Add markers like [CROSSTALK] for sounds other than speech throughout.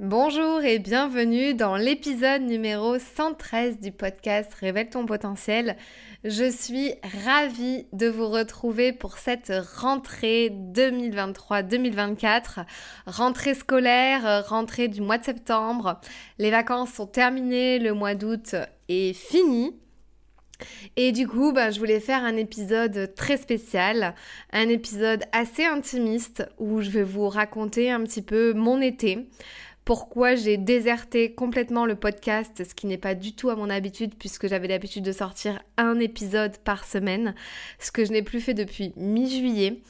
Bonjour et bienvenue dans l'épisode numéro 113 du podcast Révèle ton potentiel. Je suis ravie de vous retrouver pour cette rentrée 2023-2024, rentrée scolaire, rentrée du mois de septembre. Les vacances sont terminées, le mois d'août est fini. Et du coup, bah, je voulais faire un épisode très spécial, un épisode assez intimiste où je vais vous raconter un petit peu mon été, pourquoi j'ai déserté complètement le podcast, ce qui n'est pas du tout à mon habitude puisque j'avais l'habitude de sortir un épisode par semaine, ce que je n'ai plus fait depuis mi-juillet.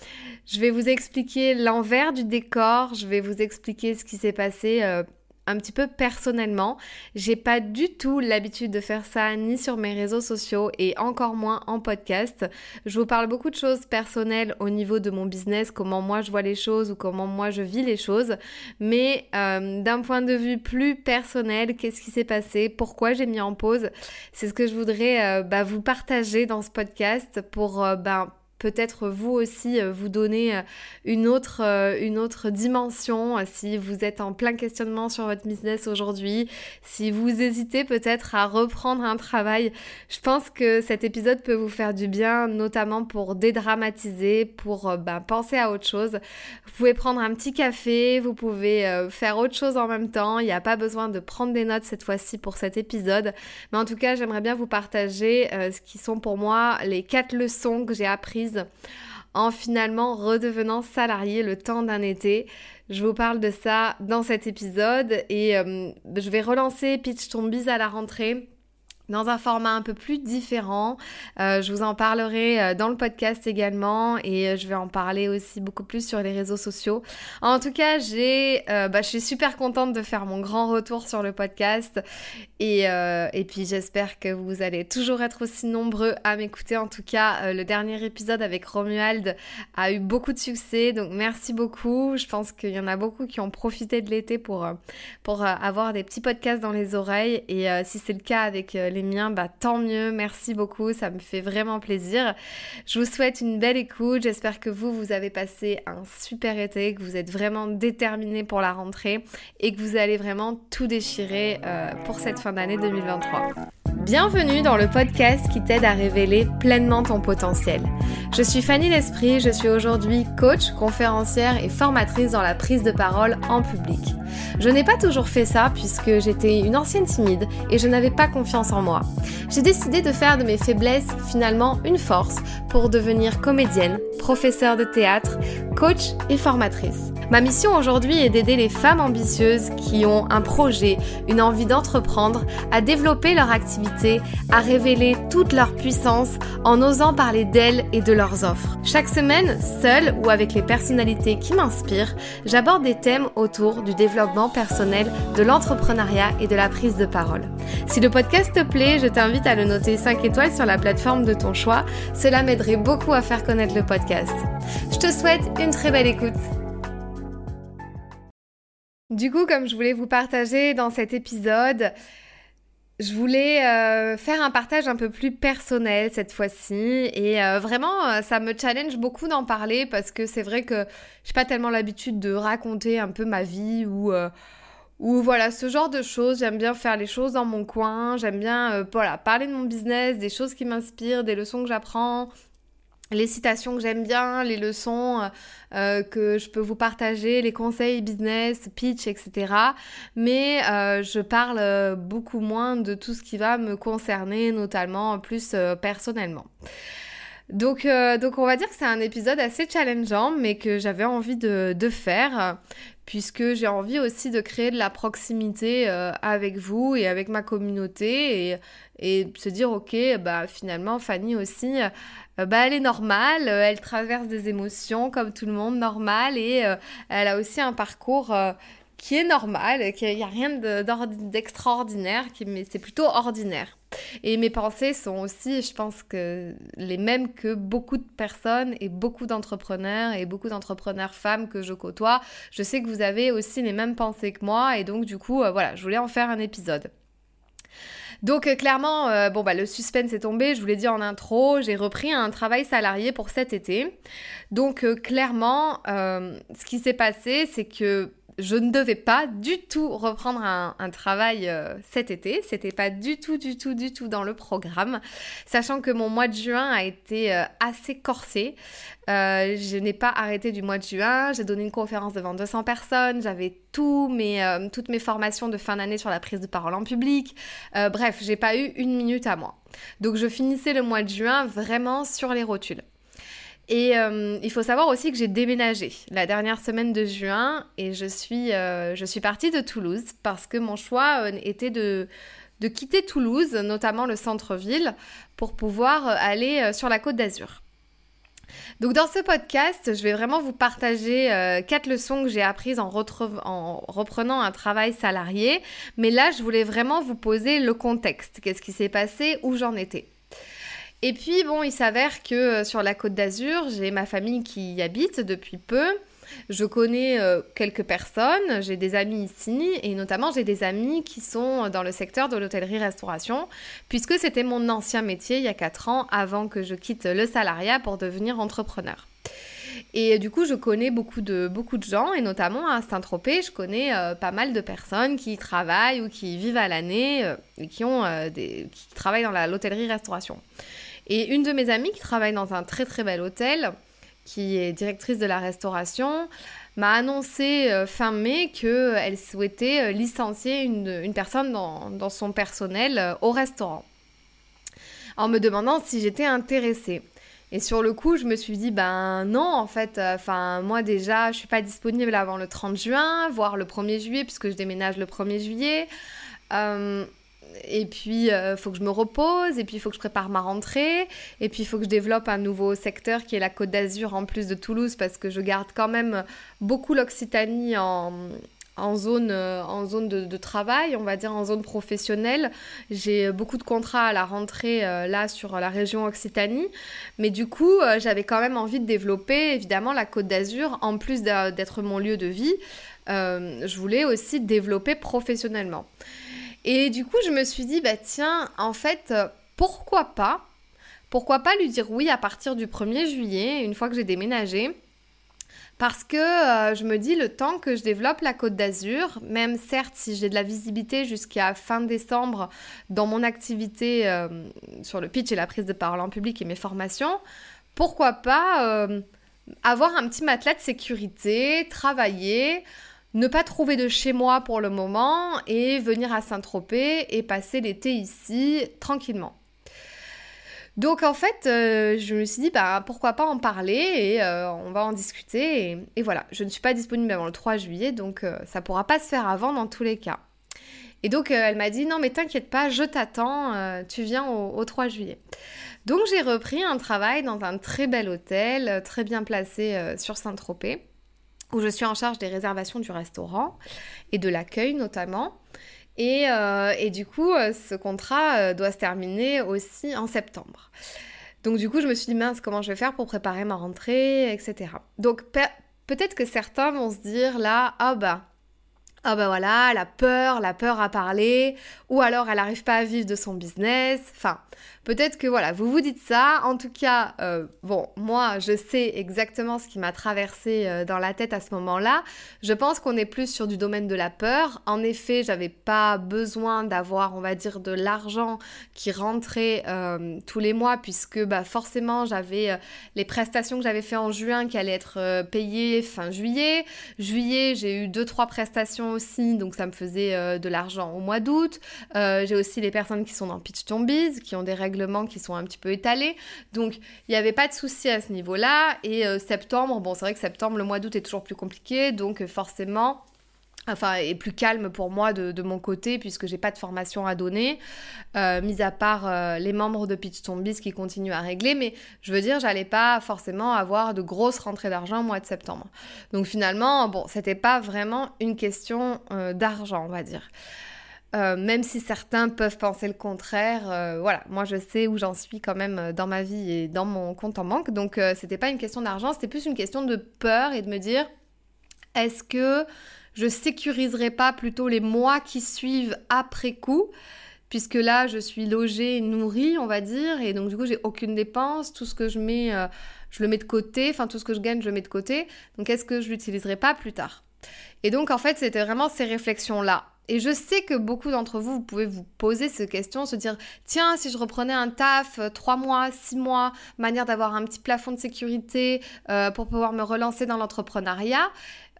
Je vais vous expliquer l'envers du décor, je vais vous expliquer ce qui s'est passé. Euh, un petit peu personnellement. J'ai pas du tout l'habitude de faire ça ni sur mes réseaux sociaux et encore moins en podcast. Je vous parle beaucoup de choses personnelles au niveau de mon business, comment moi je vois les choses ou comment moi je vis les choses. Mais euh, d'un point de vue plus personnel, qu'est-ce qui s'est passé? Pourquoi j'ai mis en pause? C'est ce que je voudrais euh, bah, vous partager dans ce podcast pour euh, ben, peut-être vous aussi euh, vous donner euh, une autre, euh, une autre dimension si vous êtes en plein questionnement sur votre business aujourd'hui, si vous hésitez peut-être à reprendre un travail. Je pense que cet épisode peut vous faire du bien, notamment pour dédramatiser, pour ben, penser à autre chose. Vous pouvez prendre un petit café, vous pouvez faire autre chose en même temps. Il n'y a pas besoin de prendre des notes cette fois-ci pour cet épisode. Mais en tout cas, j'aimerais bien vous partager ce qui sont pour moi les quatre leçons que j'ai apprises en finalement redevenant salarié le temps d'un été. Je vous parle de ça dans cet épisode et euh, je vais relancer Pitch Ton à la rentrée dans un format un peu plus différent. Euh, je vous en parlerai euh, dans le podcast également et euh, je vais en parler aussi beaucoup plus sur les réseaux sociaux. En tout cas, j'ai, bah, je suis super contente de faire mon grand retour sur le podcast et, et puis j'espère que vous allez toujours être aussi nombreux à m'écouter. En tout cas, le dernier épisode avec Romuald a eu beaucoup de succès, donc merci beaucoup. Je pense qu'il y en a beaucoup qui ont profité de l'été pour, pour avoir des petits podcasts dans les oreilles et si c'est le cas avec les miens, bah tant mieux, merci beaucoup, ça me fait vraiment plaisir. Je vous souhaite une belle écoute, j'espère que vous, vous avez passé un super été, que vous êtes vraiment déterminés pour la rentrée et que vous allez vraiment tout déchirer euh, pour cette fin d'année 2023. Bienvenue dans le podcast qui t'aide à révéler pleinement ton potentiel. Je suis Fanny L'Esprit, je suis aujourd'hui coach, conférencière et formatrice dans la prise de parole en public. Je n'ai pas toujours fait ça puisque j'étais une ancienne timide et je n'avais pas confiance en J'ai décidé de faire de mes faiblesses finalement une force pour devenir comédienne, professeure de théâtre, coach et formatrice. Ma mission aujourd'hui est d'aider les femmes ambitieuses qui ont un projet, une envie d'entreprendre, à développer leur activité, à révéler toute leur puissance en osant parler d'elles et de leurs offres. Chaque semaine, seule ou avec les personnalités qui m'inspirent, j'aborde des thèmes autour du développement personnel, de l'entrepreneuriat et de la prise de parole. Si le podcast te je t'invite à le noter 5 étoiles sur la plateforme de ton choix. Cela m'aiderait beaucoup à faire connaître le podcast. Je te souhaite une très belle écoute. Du coup, comme je voulais vous partager dans cet épisode, je voulais euh, faire un partage un peu plus personnel cette fois-ci et euh, vraiment euh, ça me challenge beaucoup d'en parler parce que c'est vrai que j'ai pas tellement l'habitude de raconter un peu ma vie ou ou voilà ce genre de choses j'aime bien faire les choses dans mon coin j'aime bien voilà parler de mon business des choses qui m'inspirent des leçons que j'apprends les citations que j'aime bien, les leçons euh, euh, que je peux vous partager, les conseils business, pitch, etc. Mais euh, je parle beaucoup moins de tout ce qui va me concerner, notamment plus personnellement. Donc, donc on va dire que c'est un épisode assez challengeant, mais que j'avais envie de, de faire, puisque j'ai envie aussi de créer de la proximité avec vous et avec ma communauté, et, et se dire, ok, bah finalement, Fanny aussi, euh, bah, elle est normale, euh, elle traverse des émotions comme tout le monde, normal, et euh, elle a aussi un parcours qui est normal, qu'il n'y a rien d'extraordinaire, mais c'est plutôt ordinaire. Et mes pensées sont aussi, je pense que les mêmes que beaucoup de personnes et beaucoup d'entrepreneurs et beaucoup d'entrepreneurs femmes que je côtoie. Je sais que vous avez aussi les mêmes pensées que moi et donc du coup, voilà, je voulais en faire un épisode. Donc euh, clairement, euh, bon bah le suspense est tombé, je vous l'ai dit en intro, j'ai repris un travail salarié pour cet été. Donc euh, clairement, ce qui s'est passé, c'est que je ne devais pas du tout reprendre un, travail euh, cet été. C'était pas du tout, du tout, du tout dans le programme. Sachant que mon mois de juin a été euh, assez corsé. Euh, je n'ai pas arrêté du mois de juin. J'ai donné une conférence devant 200 personnes. J'avais tout mes, toutes mes formations de fin d'année sur la prise de parole en public. bref, j'ai pas eu une minute à moi. Donc je finissais le mois de juin vraiment sur les rotules. Et euh, il faut savoir aussi que j'ai déménagé la dernière semaine de juin et je suis, euh, je suis partie de Toulouse parce que mon choix euh, était de, de quitter Toulouse, notamment le centre-ville, pour pouvoir aller sur la côte d'Azur. Donc dans ce podcast, je vais vraiment vous partager quatre leçons que j'ai apprises en, en, reprenant un travail salarié. Mais là, je voulais vraiment vous poser le contexte. Qu'est-ce qui s'est passé, où j'en étais? Et puis, bon, il s'avère que euh, sur la côte d'Azur, j'ai ma famille qui y habite depuis peu. Je connais euh, quelques personnes, j'ai des amis ici et notamment j'ai des amis qui sont dans le secteur de l'hôtellerie-restauration puisque c'était mon ancien métier il y a 4 ans avant que je quitte le salariat pour devenir entrepreneur. Et du coup, je connais beaucoup de, beaucoup de gens, et notamment à Saint-Tropez, je connais euh, pas mal de personnes qui travaillent ou qui vivent à l'année et qui, ont, des, qui travaillent dans l'hôtellerie-restauration. Et une de mes amies qui travaille dans un très très bel hôtel, qui est directrice de la restauration, m'a annoncé euh, fin mai qu'elle souhaitait euh, licencier une, personne dans, son personnel euh, au restaurant, en me demandant si j'étais intéressée. Et sur le coup, je me suis dit, ben non, en fait, enfin, moi déjà, je suis pas disponible avant le 30 juin, voire le 1er juillet, puisque je déménage le 1er juillet et puis il euh, faut que je me repose, et puis il faut que je prépare ma rentrée, et puis il faut que je développe un nouveau secteur qui est la Côte d'Azur en plus de Toulouse, parce que je garde quand même beaucoup l'Occitanie en, zone, euh, en zone de, travail, on va dire en zone professionnelle. J'ai beaucoup de contrats à la rentrée euh, là sur la région Occitanie, mais du coup j'avais quand même envie de développer évidemment la Côte d'Azur en plus d'être mon lieu de vie. je voulais aussi développer professionnellement. Et du coup, je me suis dit, bah tiens, en fait, euh, pourquoi pas Pourquoi pas lui dire oui à partir du 1er juillet, une fois que j'ai déménagé. Parce que euh, je me dis le temps que je développe la Côte d'Azur, même certes si j'ai de la visibilité jusqu'à fin décembre dans mon activité euh, sur le pitch et la prise de parole en public et mes formations, pourquoi pas avoir un petit matelas de sécurité, travailler, ne pas trouver de chez moi pour le moment et venir à Saint-Tropez et passer l'été ici tranquillement. Donc en fait, euh, je me suis dit, bah, pourquoi pas en parler et euh, on va en discuter. Et, voilà, je ne suis pas disponible avant le 3 juillet, donc ça euh, ça pourra pas se faire avant dans tous les cas. Et donc elle m'a dit, non mais t'inquiète pas, je t'attends, tu viens au, au 3 juillet. Donc j'ai repris un travail dans un très bel hôtel, très bien placé sur Saint-Tropez où je suis en charge des réservations du restaurant et de l'accueil notamment. Et, euh, du coup, euh, ce contrat euh, doit se terminer aussi en septembre. Donc du coup, je me suis dit, mince, comment je vais faire pour préparer ma rentrée, etc. Donc peut-être que certains vont se dire là, ah bah, ah bah voilà, la peur, la peur à parler, ou alors elle n'arrive pas à vivre de son business. Enfin, peut-être que voilà, vous vous dites ça. En tout cas, euh, bon, moi, je sais exactement ce qui m'a traversé euh, dans la tête à ce moment-là. Je pense qu'on est plus sur du domaine de la peur. En effet, j'avais pas besoin d'avoir, on va dire, de l'argent qui rentrait euh, tous les mois, puisque bah forcément, j'avais les prestations que j'avais fait en juin qui allaient être payées fin juillet. Juillet, j'ai eu deux trois prestations aussi, donc ça me faisait de l'argent au mois d'août. J'ai aussi les personnes qui sont dans Pitch Tombies, qui ont des qui sont un petit peu étalés. Donc il n'y avait pas de souci à ce niveau-là. Et euh, septembre, bon, c'est vrai que septembre, le mois d'août est toujours plus compliqué, donc forcément enfin est plus calme pour moi de, mon côté puisque j'ai pas de formation à donner, euh, mis à part euh, les membres de Pitch Tombies qui continuent à régler, mais je veux dire j'allais pas forcément avoir de grosses rentrées d'argent au mois de septembre. Donc finalement bon c'était pas vraiment une question euh, d'argent on va dire. Même si certains peuvent penser le contraire, voilà, moi je sais où j'en suis quand même dans ma vie et dans mon compte en banque, donc c'était pas une question d'argent, c'était plus une question de peur et de me dire est-ce que je sécuriserai pas plutôt les mois qui suivent après coup? Puisque là je suis logée, nourrie, on va dire, et donc du coup j'ai aucune dépense, tout ce que je mets, euh, je le mets de côté, enfin tout ce que je gagne, je le mets de côté. Donc est-ce que je l'utiliserai pas plus tard? Et donc en fait, c'était vraiment ces réflexions-là. Et je sais que beaucoup d'entre vous, vous pouvez vous poser ces questions, se dire, tiens, si je reprenais un taf, euh, trois mois, six mois, manière d'avoir un petit plafond de sécurité euh, pour pouvoir me relancer dans l'entrepreneuriat.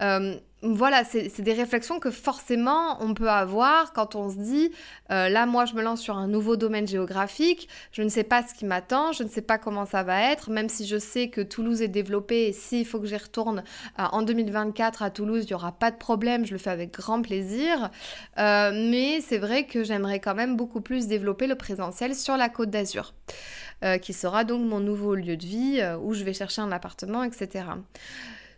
Euh, voilà, c'est des réflexions que forcément on peut avoir quand on se dit, euh, là moi je me lance sur un nouveau domaine géographique, je ne sais pas ce qui m'attend, je ne sais pas comment ça va être, même si je sais que Toulouse est développée et s'il faut que j'y retourne euh, en 2024 à Toulouse, il n'y aura pas de problème, je le fais avec grand plaisir. mais c'est vrai que j'aimerais quand même beaucoup plus développer le présentiel sur la côte d'Azur. qui sera donc mon nouveau lieu de vie où je vais chercher un appartement, etc.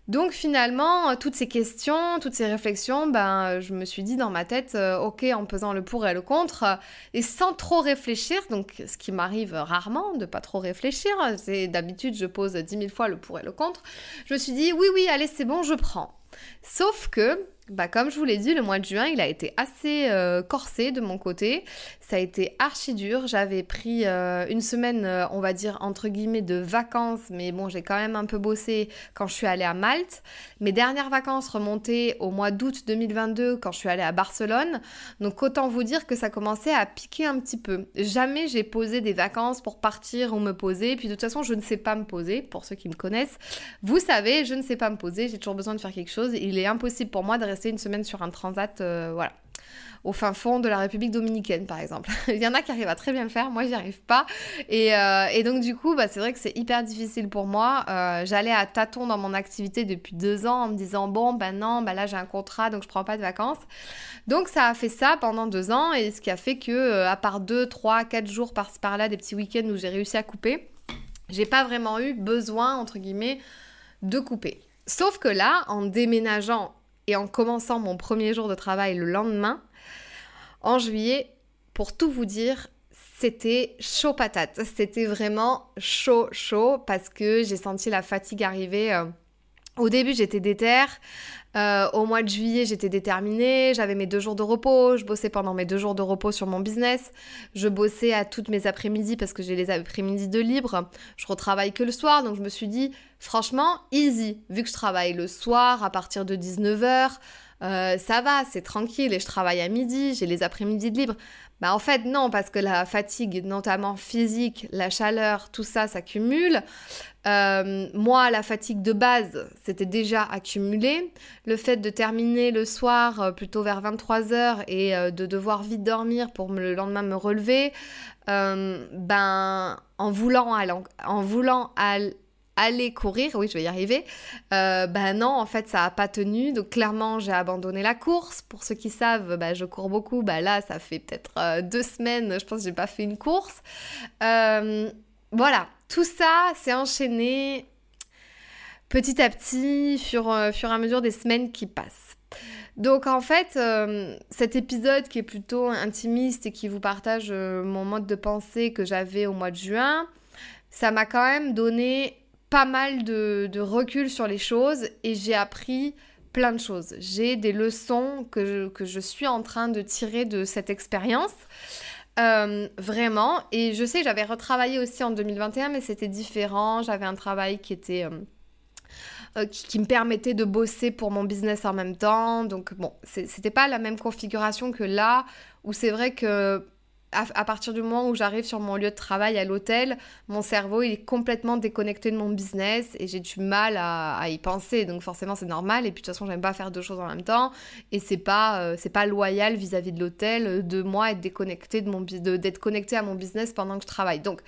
Donc finalement, euh, toutes ces questions, toutes ces réflexions, ben, je me suis dit dans ma tête, euh, ok, en pesant le pour et le contre, euh, et sans trop réfléchir, donc ce qui m'arrive rarement de pas trop réfléchir, c'est d'habitude je pose dix mille fois le pour et le contre, je me suis dit, oui, oui, allez, c'est bon, je prends. Sauf que bah, comme je vous l'ai dit, le mois de juin, il a été assez euh, corsé de mon côté. Ça a été archi dur. J'avais pris euh, une semaine, euh, on va dire, entre guillemets, de vacances. Mais bon, j'ai quand même un peu bossé quand je suis allée à Malte. Mes dernières vacances remontaient au mois d'août 2022 quand je suis allée à Barcelone. Donc autant vous dire que ça commençait à piquer un petit peu. Jamais j'ai posé des vacances pour partir ou me poser. Puis de toute façon, je ne sais pas me poser, pour ceux qui me connaissent. Vous savez, je ne sais pas me poser. J'ai toujours besoin de faire quelque chose. Il est impossible pour moi de une semaine sur un transat, euh, voilà au fin fond de la République dominicaine, par exemple. [LAUGHS] Il y en a qui arrivent à très bien le faire, moi j'y arrive pas. Et, euh, donc du coup, bah, c'est vrai que c'est hyper difficile pour moi. Euh, j'allais à tâtons dans mon activité depuis deux ans en me disant bon, ben non, ben là j'ai un contrat donc je prends pas de vacances. Donc ça a fait ça pendant deux ans et ce qui a fait que à part deux, trois, quatre jours par-ci par-là, des petits week-ends où j'ai réussi à couper, j'ai pas vraiment eu besoin entre guillemets de couper. Sauf que là, en déménageant et en commençant mon premier jour de travail le lendemain, en juillet, pour tout vous dire, c'était chaud patate. C'était vraiment chaud, chaud parce que j'ai senti la fatigue arriver. Euh, au début, j'étais déterre. Euh, au mois de juillet, j'étais déterminée, j'avais mes deux jours de repos, je bossais pendant mes deux jours de repos sur mon business, je bossais à toutes mes après-midi parce que j'ai les après-midi de libre, je retravaille que le soir, donc je me suis dit, franchement, easy, vu que je travaille le soir à partir de 19h, euh, ça va, c'est tranquille et je travaille à midi, j'ai les après-midi de libre. Bah en fait non, parce que la fatigue, notamment physique, la chaleur, tout ça s'accumule. Euh, moi, la fatigue de base, c'était déjà accumulé. Le fait de terminer le soir euh, plutôt vers 23h et de devoir vite dormir pour le lendemain me relever, ben en voulant, en voulant aller courir, oui, je vais y arriver. Ben non, en fait, ça n'a pas tenu. Donc, clairement, j'ai abandonné la course. Pour ceux qui savent, ben, je cours beaucoup. Ben, là, ça fait peut-être euh, deux semaines, je pense que j'ai pas fait une course. Euh, voilà, tout ça s'est enchaîné petit à petit, fur, fur et à mesure des semaines qui passent. Donc en fait, cet épisode qui est plutôt intimiste et qui vous partage mon mode de pensée que j'avais au mois de juin, ça m'a quand même donné pas mal de, recul sur les choses et j'ai appris plein de choses. J'ai des leçons que je, suis en train de tirer de cette expérience. Euh, vraiment. Et je sais, j'avais retravaillé aussi en 2021, mais c'était différent. J'avais un travail qui était... Euh, euh, qui, me permettait de bosser pour mon business en même temps. Donc bon, c'était pas la même configuration que là, où c'est vrai que à, partir du moment où j'arrive sur mon lieu de travail à l'hôtel, mon cerveau est complètement déconnecté de mon business et j'ai du mal à, y penser. Donc forcément c'est normal. Et puis de toute façon j'aime pas faire deux choses en même temps et c'est pas euh, pas loyal vis-à-vis de l'hôtel euh, de moi être déconnecté de mon d'être connecté à mon business pendant que je travaille. Donc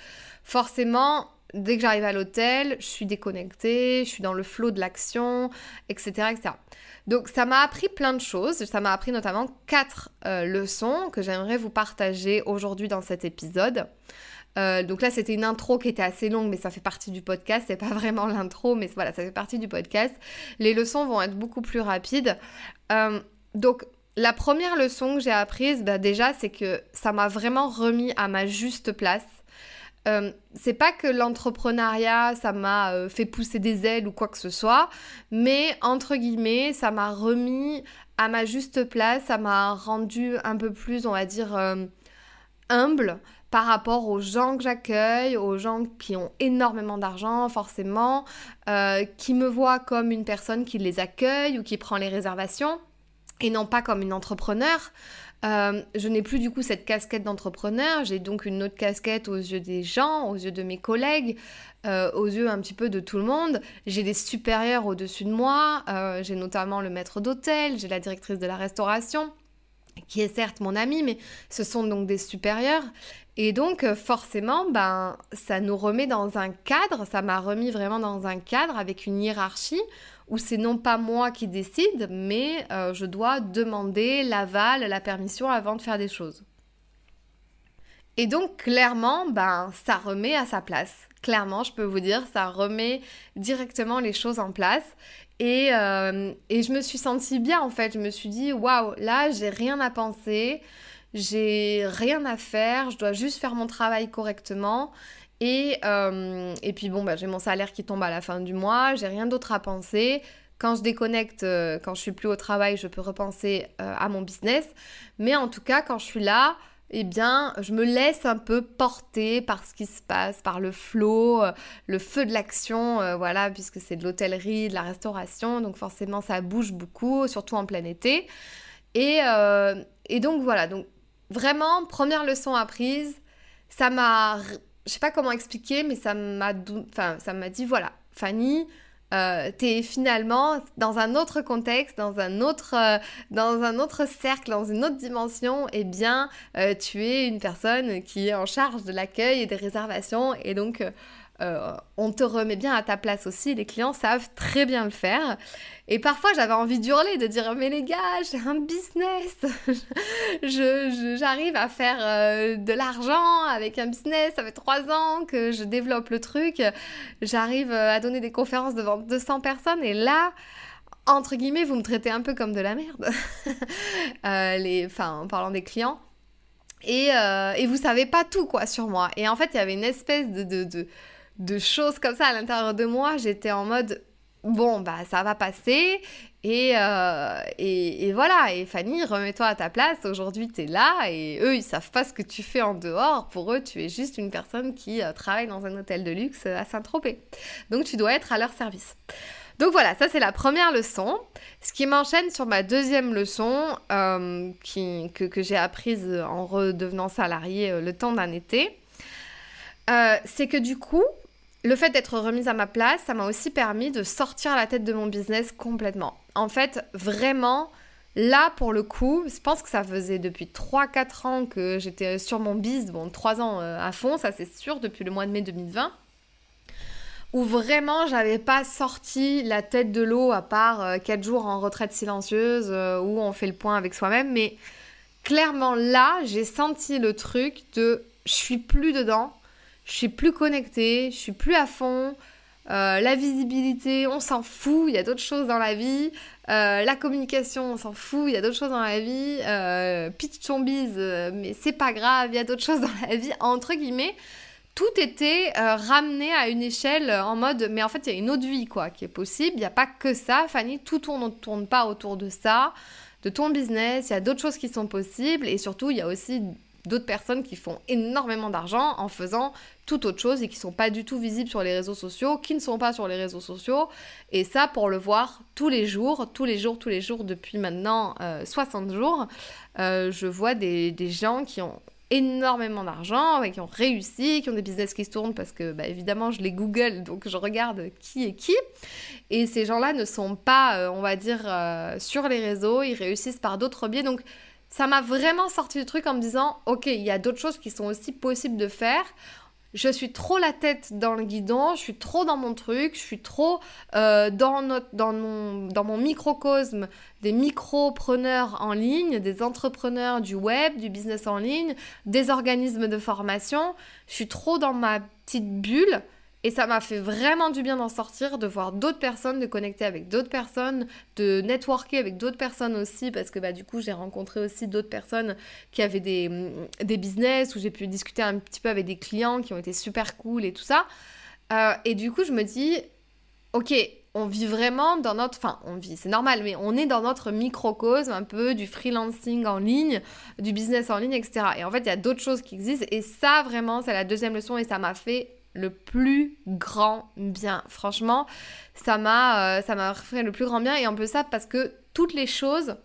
forcément dès que j'arrive à l'hôtel, je suis déconnectée, je suis dans le flot de l'action, etc., etc. Donc ça m'a appris plein de choses. Ça m'a appris notamment quatre euh, leçons que j'aimerais vous partager aujourd'hui dans cet épisode. Euh, donc là, c'était une intro qui était assez longue, mais ça fait partie du podcast. C'est pas [LAUGHS] vraiment l'intro, mais voilà, ça fait partie du podcast. Les leçons vont être beaucoup plus rapides. Euh, donc la première leçon que j'ai apprise, bah, déjà, c'est que ça m'a vraiment remis à ma juste place euh, c'est pas que l'entrepreneuriat, ça m'a euh, fait pousser des ailes ou quoi que ce soit, mais entre guillemets, ça m'a remis à ma juste place, ça m'a rendu un peu plus, on va dire, euh, humble par rapport aux gens que j'accueille, aux gens qui ont énormément d'argent forcément, qui me voient comme une personne qui les accueille ou qui prend les réservations et non pas comme une entrepreneur. Euh, je n'ai plus du coup cette casquette d'entrepreneur, j'ai donc une autre casquette aux yeux des gens, aux yeux de mes collègues, euh, aux yeux un petit peu de tout le monde. J'ai des supérieurs au-dessus de moi, j'ai notamment le maître d'hôtel, j'ai la directrice de la restauration qui est certes mon ami, mais ce sont donc des supérieurs. Et donc, euh, forcément, ben, ça nous remet dans un cadre, ça m'a remis vraiment dans un cadre avec une hiérarchie où c'est non pas moi qui décide, mais euh, je dois demander l'aval, la permission avant de faire des choses. Et donc, clairement, ben, ça remet à sa place. Clairement, je peux vous dire, ça remet directement les choses en place. Et, euh, et je me suis sentie bien en fait. Je me suis dit, waouh, là, j'ai rien à penser j'ai rien à faire, je dois juste faire mon travail correctement. Et, euh, et puis bon, bah, j'ai mon salaire qui tombe à la fin du mois, j'ai rien d'autre à penser. Quand je déconnecte, euh, quand je suis plus au travail, je peux repenser euh, à mon business. Mais en tout cas, quand je suis là, eh bien, je me laisse un peu porter par ce qui se passe, par le flow, le feu de l'action, voilà, puisque c'est de l'hôtellerie, de la restauration, donc forcément ça bouge beaucoup, surtout en plein été. Et, et donc voilà, donc Vraiment, première leçon apprise, ça m'a... Je sais pas comment expliquer, mais ça m'a enfin, ça m'a dit, voilà, Fanny, euh, t'es finalement dans un autre contexte, dans un autre, euh, dans un autre cercle, dans une autre dimension, et eh bien, euh, tu es une personne qui est en charge de l'accueil et des réservations, et donc euh, on te remet bien à ta place aussi. Les clients savent très bien le faire. Et parfois, j'avais envie d'hurler, de dire Mais les gars, j'ai un business. [LAUGHS] J'arrive à faire euh, de l'argent avec un business. Ça fait trois ans que je développe le truc. J'arrive euh, à donner des conférences devant 200 personnes. Et là, entre guillemets, vous me traitez un peu comme de la merde. [LAUGHS] en parlant des clients. Et, et vous savez pas tout, quoi, sur moi. Et en fait, il y avait une espèce de, de de choses comme ça à l'intérieur de moi, j'étais en mode bon bah ça va passer. Et, euh, et, voilà. Et Fanny remets-toi à ta place. Aujourd'hui tu es là. Et eux ils savent pas ce que tu fais en dehors. Pour eux tu es juste une personne qui euh, travaille dans un hôtel de luxe à Saint-Tropez. Donc tu dois être à leur service. Donc voilà, ça c'est la première leçon. Ce qui m'enchaîne sur ma deuxième leçon euh, qui, que, que j'ai apprise en redevenant salarié le temps d'un été, c'est que du coup, le fait d'être remise à ma place, ça m'a aussi permis de sortir la tête de mon business complètement. En fait, vraiment, là pour le coup, je pense que ça faisait depuis 3-4 ans que j'étais sur mon biz, bon 3 ans euh, à fond, ça c'est sûr, depuis le mois de mai 2020 où vraiment j'avais pas sorti la tête de l'eau à part 4 euh, jours en retraite silencieuse euh, où on fait le point avec soi-même mais clairement là j'ai senti le truc de je suis plus dedans je suis plus connectée, je suis plus à fond. Euh, la visibilité, on s'en fout, il y a d'autres choses dans la vie. Euh, la communication, on s'en fout, il y a d'autres choses dans la vie. Euh, pitch bise, euh, mais c'est pas grave, il y a d'autres [LAUGHS] choses dans la vie. Entre guillemets, tout était ramené à une échelle en mode, mais en fait, il y a une autre vie, quoi, qui est possible. Il n'y a pas que ça, Fanny, tout tourne, ne tourne pas autour de ça, de ton business. Il y a d'autres choses qui sont possibles. Et surtout, il y a aussi d'autres personnes qui font énormément d'argent en faisant tout autre chose et qui sont pas du tout visibles sur les réseaux sociaux, qui ne sont pas sur les réseaux sociaux. Et ça, pour le voir tous les jours, tous les jours, tous les jours, depuis maintenant 60 euh, jours, euh, je vois des, gens qui ont énormément d'argent et qui ont réussi, qui ont des business qui se tournent parce que bah, évidemment je les google donc je regarde qui est qui et ces gens-là ne sont pas euh, on va dire sur les réseaux, ils réussissent par d'autres biais donc ça m'a vraiment sorti du truc en me disant, ok, il y a d'autres choses qui sont aussi possibles de faire. Je suis trop la tête dans le guidon, je suis trop dans mon truc, je suis trop euh, dans, notre, dans, mon, dans mon microcosme des micropreneurs en ligne, des entrepreneurs du web, du business en ligne, des organismes de formation. Je suis trop dans ma petite bulle et ça m'a fait vraiment du bien d'en sortir, de voir d'autres personnes, de connecter avec d'autres personnes, de networker avec d'autres personnes aussi, parce que bah, du coup j'ai rencontré aussi d'autres personnes qui avaient des, mm, des business, où j'ai pu discuter un petit peu avec des clients qui ont été super cool et tout ça. Euh, et du coup je me dis, ok, on vit vraiment dans notre, enfin on vit, c'est normal, mais on est dans notre microcosme un peu du freelancing en ligne, du business en ligne, etc. Et en fait, il y a d'autres choses qui existent. Et ça, vraiment, c'est la deuxième leçon et ça m'a fait le plus grand bien. Franchement, ça m'a, euh, ça m'a fait le plus grand bien. Et un peu ça parce que toutes les choses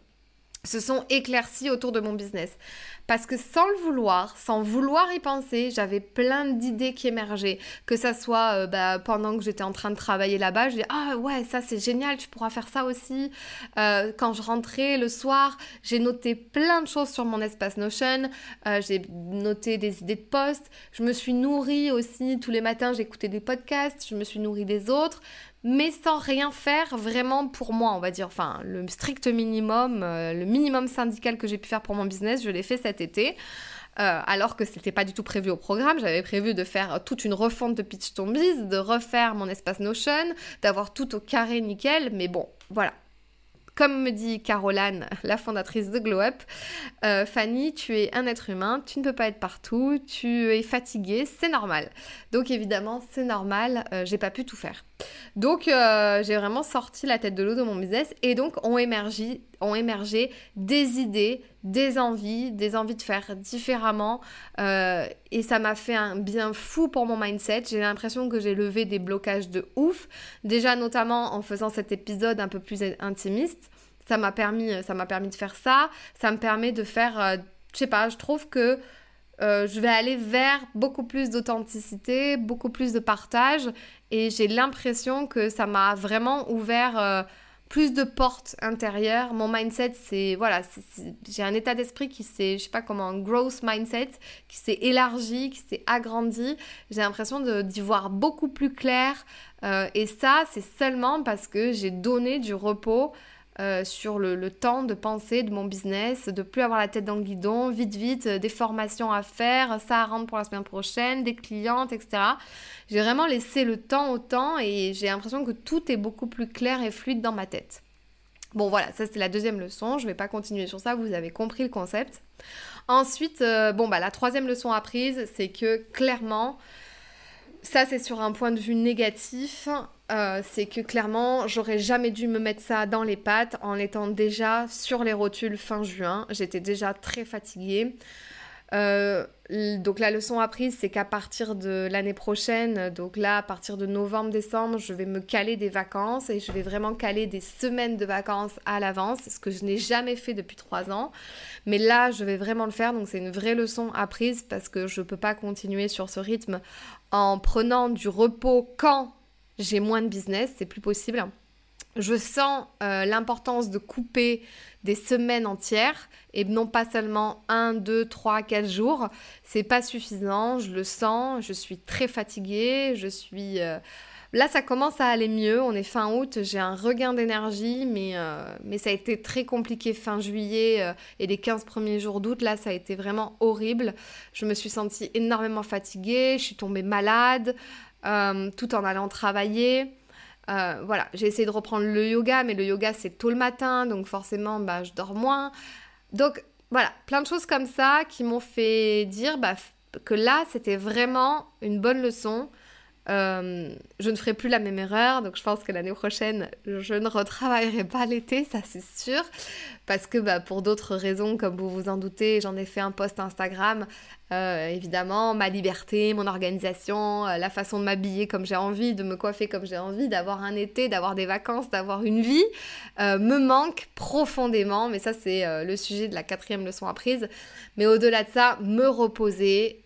se sont éclaircies autour de mon business. Parce que sans le vouloir, sans vouloir y penser, j'avais plein d'idées qui émergeaient. Que ça soit euh, bah, pendant que j'étais en train de travailler là-bas, je dis Ah ouais, ça c'est génial, tu pourras faire ça aussi. Euh, quand je rentrais le soir, j'ai noté plein de choses sur mon espace Notion. Euh, j'ai noté des idées de posts. Je me suis nourrie aussi tous les matins, j'écoutais des podcasts. Je me suis nourrie des autres mais sans rien faire vraiment pour moi, on va dire. Enfin, le strict minimum, euh, le minimum syndical que j'ai pu faire pour mon business, je l'ai fait cet été. Euh, alors que c'était pas du tout prévu au programme. J'avais prévu de faire toute une refonte de Pitch Tombies, de refaire mon espace Notion, d'avoir tout au carré nickel, mais bon, voilà. Comme me dit Caroline, [LAUGHS] la fondatrice de Glow Up, euh, Fanny, tu es un être humain, tu ne peux pas être partout, tu es fatiguée, c'est normal. Donc évidemment, c'est normal, j'ai pas pu tout faire. Donc euh, j'ai vraiment sorti la tête de l'eau de mon business et donc ont émergé, ont émergé des idées, des envies, des envies de faire différemment et ça m'a fait un bien fou pour mon mindset. J'ai l'impression que j'ai levé des blocages de ouf, déjà notamment en faisant cet épisode un peu plus intimiste ça m'a permis, m'a permis de faire ça. Ça me permet de faire, euh, je sais pas, je trouve que euh, je vais aller vers beaucoup plus d'authenticité, beaucoup plus de partage. Et j'ai l'impression que ça m'a vraiment ouvert euh, plus de portes intérieures. Mon mindset, c'est, voilà, j'ai un état d'esprit qui s'est, je sais pas comment, un growth mindset, qui s'est élargi, qui s'est agrandi. J'ai l'impression d'y voir beaucoup plus clair. et ça, c'est seulement parce que j'ai donné du repos euh, sur le, temps de penser de mon business, de plus avoir la tête dans le guidon, vite vite, euh, des formations à faire, ça à rendre pour la semaine prochaine, des clientes, etc. J'ai vraiment laissé le temps au temps et j'ai l'impression que tout est beaucoup plus clair et fluide dans ma tête. Bon voilà, ça c'est la deuxième leçon, je ne vais pas continuer sur ça, vous avez compris le concept. Ensuite, euh, bon bah la troisième leçon apprise, c'est que clairement, ça c'est sur un point de vue négatif, euh, c'est que clairement, j'aurais jamais dû me mettre ça dans les pattes en étant déjà sur les rotules fin juin. J'étais déjà très fatiguée. Euh, donc la leçon apprise, c'est qu'à partir de l'année prochaine, donc là, à partir de novembre-décembre, je vais me caler des vacances et je vais vraiment caler des semaines de vacances à l'avance, ce que je n'ai jamais fait depuis trois ans. Mais là, je vais vraiment le faire, donc c'est une vraie leçon apprise parce que je ne peux pas continuer sur ce rythme en prenant du repos quand j'ai moins de business, c'est plus possible. Je sens euh, l'importance de couper des semaines entières et non pas seulement 1, 2, 3, 4 jours. C'est pas suffisant, je le sens, je suis très fatiguée, je suis. Euh, là, ça commence à aller mieux. On est fin août, j'ai un regain d'énergie, mais, euh, mais ça a été très compliqué fin juillet et les 15 premiers jours d'août. Là, ça a été vraiment horrible. Je me suis sentie énormément fatiguée, je suis tombée malade. Euh, tout en allant travailler. Euh, voilà, j'ai essayé de reprendre le yoga, mais le yoga c'est tôt le matin, donc forcément bah, je dors moins. Donc voilà, plein de choses comme ça qui m'ont fait dire bah, que là c'était vraiment une bonne leçon. Euh, je ne ferai plus la même erreur, donc je pense que l'année prochaine, je ne retravaillerai pas l'été, ça c'est sûr, parce que bah, pour d'autres raisons, comme vous vous en doutez, j'en ai fait un post Instagram euh, évidemment, ma liberté, mon organisation, euh, la façon de m'habiller comme j'ai envie, de me coiffer comme j'ai envie, d'avoir un été, d'avoir des vacances, d'avoir une vie, me manque profondément. Mais ça, c'est le sujet de la quatrième leçon apprise. Mais au-delà de ça, me reposer,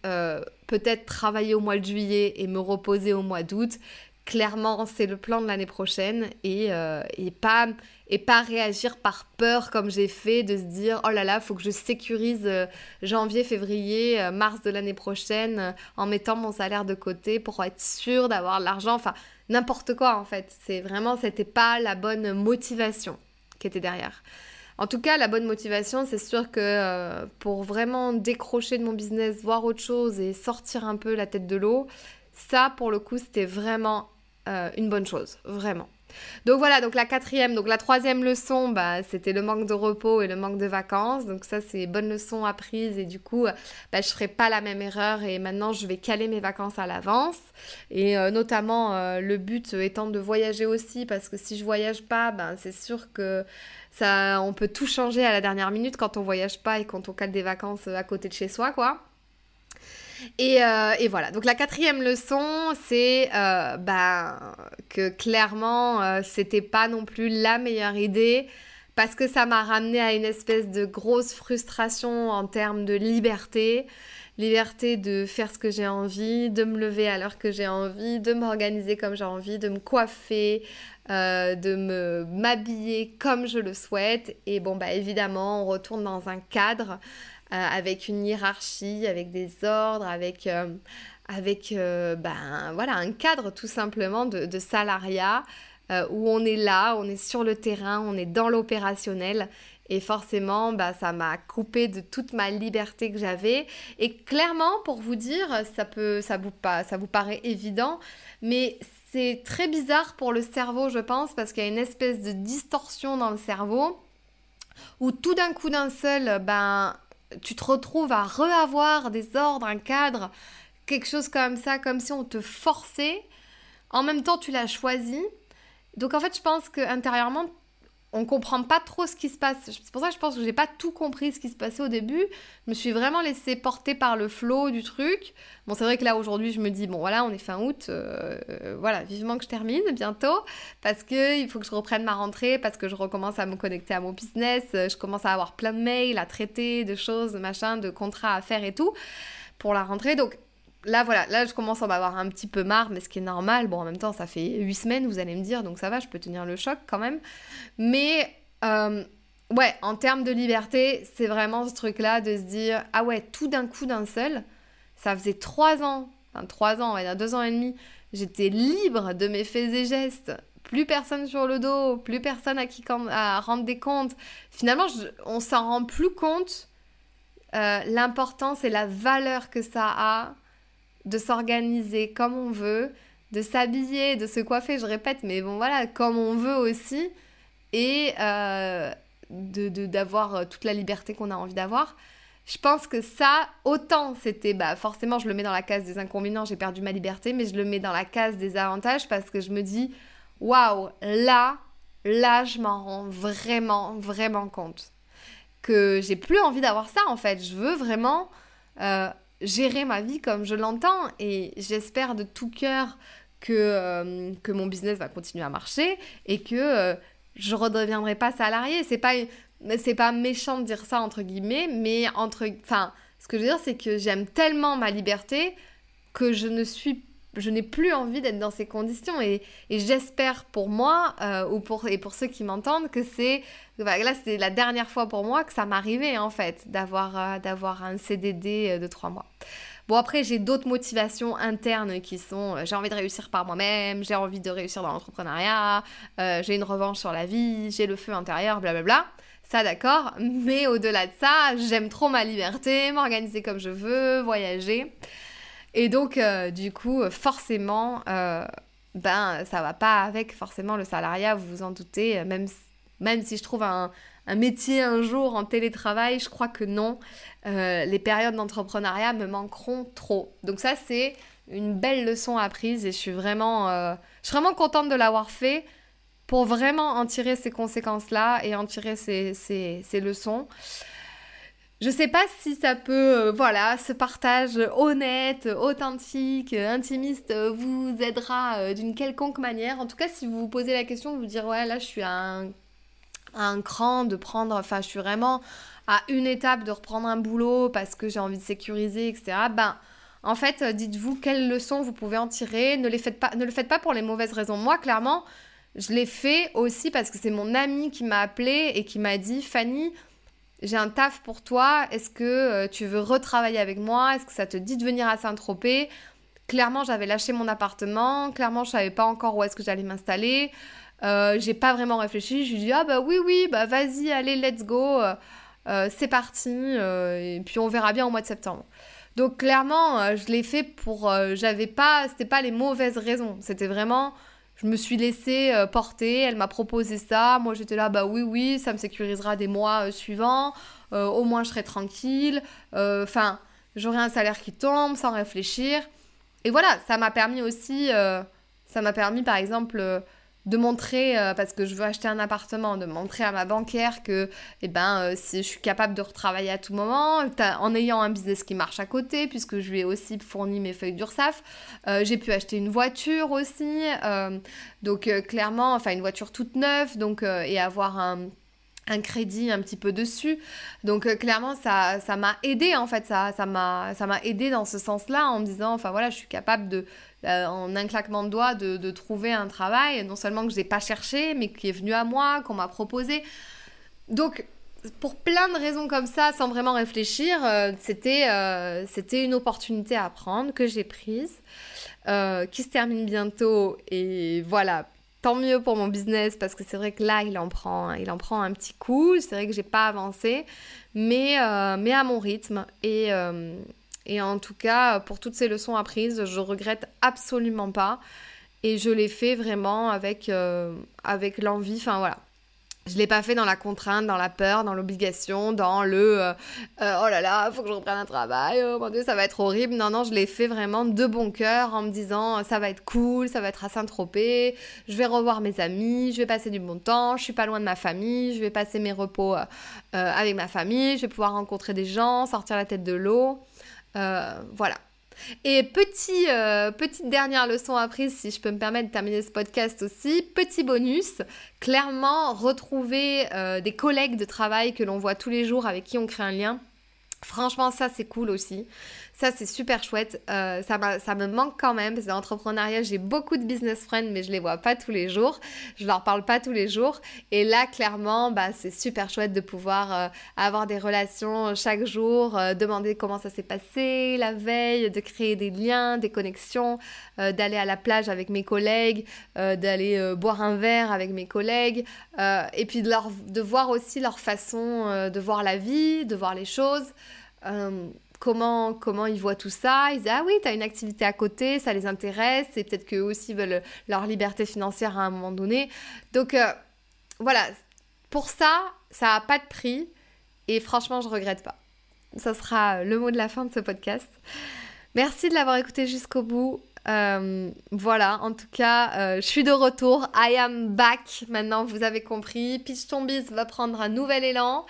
peut-être travailler au mois de juillet et me reposer au mois d'août. Clairement, c'est le plan de l'année prochaine et, et pas et pas réagir par peur comme j'ai fait de se dire oh là là, faut que je sécurise euh, janvier, février, euh, mars de l'année prochaine euh, en mettant mon salaire de côté pour être sûr d'avoir l'argent, enfin n'importe quoi en fait. C'est vraiment c'était pas la bonne motivation qui était derrière. En tout cas, la bonne motivation, c'est sûr que pour vraiment décrocher de mon business, voir autre chose et sortir un peu la tête de l'eau, ça pour le coup, c'était vraiment une bonne chose, vraiment. Donc voilà, donc la quatrième, donc la troisième leçon, bah, c'était le manque de repos et le manque de vacances. Donc ça, c'est bonne leçon apprise et du coup, bah, je ferai pas la même erreur et maintenant, je vais caler mes vacances à l'avance. Et euh, notamment, euh, le but étant de voyager aussi parce que si je voyage pas, ben, c'est sûr que ça, on peut tout changer à la dernière minute quand on voyage pas et quand on cale des vacances à côté de chez soi, quoi. Euh, et, voilà, donc la quatrième leçon, c'est euh, bah, que clairement, euh, c'était pas non plus la meilleure idée parce que ça m'a ramené à une espèce de grosse frustration en termes de liberté. Liberté de faire ce que j'ai envie, de me lever à l'heure que j'ai envie, de m'organiser comme j'ai envie, de me coiffer, de me m'habiller comme je le souhaite. Et bon, bah évidemment, on retourne dans un cadre euh, avec une hiérarchie, avec des ordres, avec, euh, avec euh, ben, voilà, un cadre tout simplement de, de salariat où on est là, on est sur le terrain, on est dans l'opérationnel. Et forcément, bah, ça m'a coupé de toute ma liberté que j'avais. Et clairement, pour vous dire, ça, peut, ça, vous, ça vous paraît évident, mais c'est très bizarre pour le cerveau, je pense, parce qu'il y a une espèce de distorsion dans le cerveau où tout d'un coup d'un seul, ben, tu te retrouves à reavoir des ordres, un cadre, quelque chose comme ça, comme si on te forçait. En même temps, tu l'as choisi. Donc en fait, je pense qu'intérieurement, on comprend pas trop ce qui se passe. C'est pour ça que je pense que j'ai pas tout compris ce qui se passait au début. Je me suis vraiment laissée porter par le flow du truc. Bon, c'est vrai que là aujourd'hui, je me dis bon voilà, on est fin août, euh, euh, voilà, vivement que je termine bientôt parce que il faut que je reprenne ma rentrée parce que je recommence à me connecter à mon business, je commence à avoir plein de mails à traiter, de choses, machin, de contrats à faire et tout pour la rentrée. Donc là, voilà, là, je commence à en avoir un petit peu marre, mais ce qui est normal. Bon, en même temps, ça fait huit semaines, vous allez me dire, donc ça va, je peux tenir le choc quand même. Mais, euh, ouais, en termes de liberté, c'est vraiment ce truc-là de se dire, ah ouais, tout d'un coup, d'un seul, ça faisait trois ans, enfin trois ans, on va dire deux ans et demi, j'étais libre de mes faits et gestes. Plus personne sur le dos, plus personne à qui à rendre des comptes. Finalement, on s'en rend plus compte euh, l'importance et la valeur que ça a de s'organiser comme on veut, de s'habiller, de se coiffer, je répète, mais bon voilà, comme on veut aussi, et euh, d'avoir euh, toute la liberté qu'on a envie d'avoir. Je pense que ça, autant c'était, bah forcément je le mets dans la case des inconvénients, j'ai perdu ma liberté, mais je le mets dans la case des avantages parce que je me dis, waouh, là, là je m'en rends vraiment, vraiment compte. Que j'ai plus envie d'avoir ça en fait, je veux vraiment... Euh, gérer ma vie comme je l'entends et j'espère de tout cœur que, euh, que mon business va continuer à marcher et que euh, je redeviendrai pas salarié. C'est pas c'est pas méchant de dire ça entre guillemets, mais entre enfin ce que je veux dire c'est que j'aime tellement ma liberté que je ne suis je n'ai plus envie d'être dans ces conditions et, j'espère pour moi euh, ou pour, et pour ceux qui m'entendent que c'est bah, là c'est la dernière fois pour moi que ça m'arrivait en fait d'avoir euh, d'avoir un CDD euh, de trois mois. Bon après j'ai d'autres motivations internes qui sont j'ai envie de réussir par moi-même, j'ai envie de réussir dans l'entrepreneuriat, j'ai une revanche sur la vie, j'ai le feu intérieur, blablabla. Ça d'accord, mais au-delà de ça, j'aime trop ma liberté, m'organiser comme je veux, voyager. Et donc, euh, du coup, forcément, euh, ben, ça va pas avec forcément le salariat, vous vous en doutez, même, même si je trouve un, métier un jour en télétravail, je crois que non. Euh, les périodes d'entrepreneuriat me manqueront trop. Donc ça, c'est une belle leçon apprise et je suis vraiment, je suis vraiment contente de l'avoir fait pour vraiment en tirer ces conséquences-là et en tirer ces, ces, ces leçons. Je sais pas si ça peut, euh, voilà, ce partage honnête, authentique, intimiste euh, vous aidera euh, d'une quelconque manière. En tout cas, si vous vous posez la question vous dire, ouais, là, je suis à un, cran de prendre, enfin, je suis vraiment à une étape de reprendre un boulot parce que j'ai envie de sécuriser, etc. Ben, en fait, dites-vous quelles leçons vous pouvez en tirer. Ne, les faites pas, ne le faites pas pour les mauvaises raisons. Moi, clairement, je l'ai fait aussi parce que c'est mon ami qui m'a appelé et qui m'a dit, Fanny, j'ai un taf pour toi, est-ce que euh, tu veux retravailler avec moi? Est-ce que ça te dit de venir à Saint-Tropez? Clairement, j'avais lâché mon appartement, clairement, je savais pas encore où est-ce que j'allais m'installer. Euh, j'ai pas vraiment réfléchi, je lui dit ah bah oui oui, bah vas-y, allez, let's go. Euh, c'est parti et puis on verra bien au mois de septembre. Donc clairement, je l'ai fait pour j'avais pas c'était pas les mauvaises raisons, c'était vraiment je me suis laissée euh, porter, elle m'a proposé ça, moi j'étais là, bah oui, oui, ça me sécurisera des mois euh, suivants, euh, au moins je serai tranquille, enfin, j'aurai un salaire qui tombe sans réfléchir. Et voilà, ça m'a permis aussi, ça m'a permis par exemple de montrer, euh, parce que je veux acheter un appartement, de montrer à ma banquière que eh ben, euh, si je suis capable de retravailler à tout moment, en ayant un business qui marche à côté, puisque je lui ai aussi fourni mes feuilles d'URSAF. Euh, j'ai pu acheter une voiture aussi, donc clairement, enfin une voiture toute neuve, donc, et avoir un crédit un petit peu dessus. Donc clairement ça m'a aidé en fait ça ça m'a aidé dans ce sens-là en me disant enfin voilà, je suis capable de euh, en un claquement de doigts de, trouver un travail, non seulement que je n'ai pas cherché, mais qui est venu à moi, qu'on m'a proposé. Donc, pour plein de raisons comme ça, sans vraiment réfléchir, euh, c'était, euh, c'était une opportunité à prendre que j'ai prise, qui se termine bientôt. Et voilà, tant mieux pour mon business parce que c'est vrai que là, il en prend, il en prend un petit coup. C'est vrai que j'ai pas avancé, mais, mais à mon rythme. Et, et en tout cas, pour toutes ces leçons apprises, je regrette absolument pas. Et je l'ai fait vraiment avec, euh, avec l'envie. Enfin voilà. Je l'ai pas fait dans la contrainte, dans la peur, dans l'obligation, dans le euh, euh, oh là là, il faut que je reprenne un travail, oh mon dieu, ça va être horrible. Non, non, je l'ai fait vraiment de bon cœur en me disant ça va être cool, ça va être à Saint-Tropez, je vais revoir mes amis, je vais passer du bon temps, je suis pas loin de ma famille, je vais passer mes repos avec ma famille, je vais pouvoir rencontrer des gens, sortir la tête de l'eau. Euh, voilà. Et euh, petite dernière leçon apprise, si je peux me permettre de terminer ce podcast aussi, petit bonus, clairement retrouver euh, des collègues de travail que l'on voit tous les jours avec qui on crée un lien. Franchement, ça c'est cool aussi. Ça, c'est super chouette. Euh, ça, ça, me manque quand même dans l'entrepreneuriat, j'ai beaucoup de business friends, mais je les vois pas tous les jours. Je leur parle pas tous les jours. Et là, clairement, bah, c'est super chouette de pouvoir euh, avoir des relations chaque jour, euh, demander comment ça s'est passé la veille, de créer des liens, des connexions, d'aller à la plage avec mes collègues, d'aller boire un verre avec mes collègues, et puis de, leur, de voir aussi leur façon de voir la vie, de voir les choses comment, comment ils voient tout ça? Ils disent Ah oui, tu as une activité à côté, ça les intéresse, et peut-être qu'eux aussi veulent leur liberté financière à un moment donné. Donc euh, voilà, pour ça, ça n'a pas de prix, et franchement, je regrette pas. Ça sera le mot de la fin de ce podcast. Merci de l'avoir écouté jusqu'au bout. Euh, voilà, en tout cas, euh, je suis de retour. I am back. Maintenant, vous avez compris. Pitch Tombies va prendre un nouvel élan.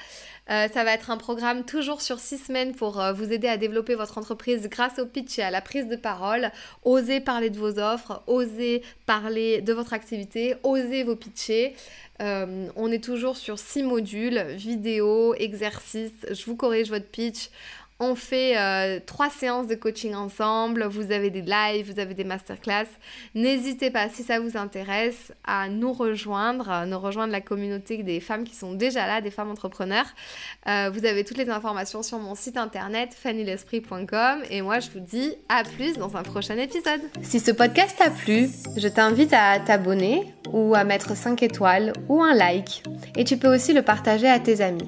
Euh, ça va être un programme toujours sur six semaines pour euh, vous aider à développer votre entreprise grâce au pitch et à la prise de parole. Osez parler de vos offres, osez parler de votre activité, osez vos pitcher. Euh, on est toujours sur six modules, vidéo, exercice, je vous corrige votre pitch. On fait euh, trois séances de coaching ensemble, vous avez des lives, vous avez des masterclass. N'hésitez pas, si ça vous intéresse, à nous rejoindre, à nous rejoindre la communauté des femmes qui sont déjà là, des femmes entrepreneurs. Euh, vous avez toutes les informations sur mon site internet fannylesprit.com et moi je vous dis à plus dans un prochain épisode. Si ce podcast t'a plu, je t'invite à t'abonner ou à mettre 5 étoiles ou un like et tu peux aussi le partager à tes amis.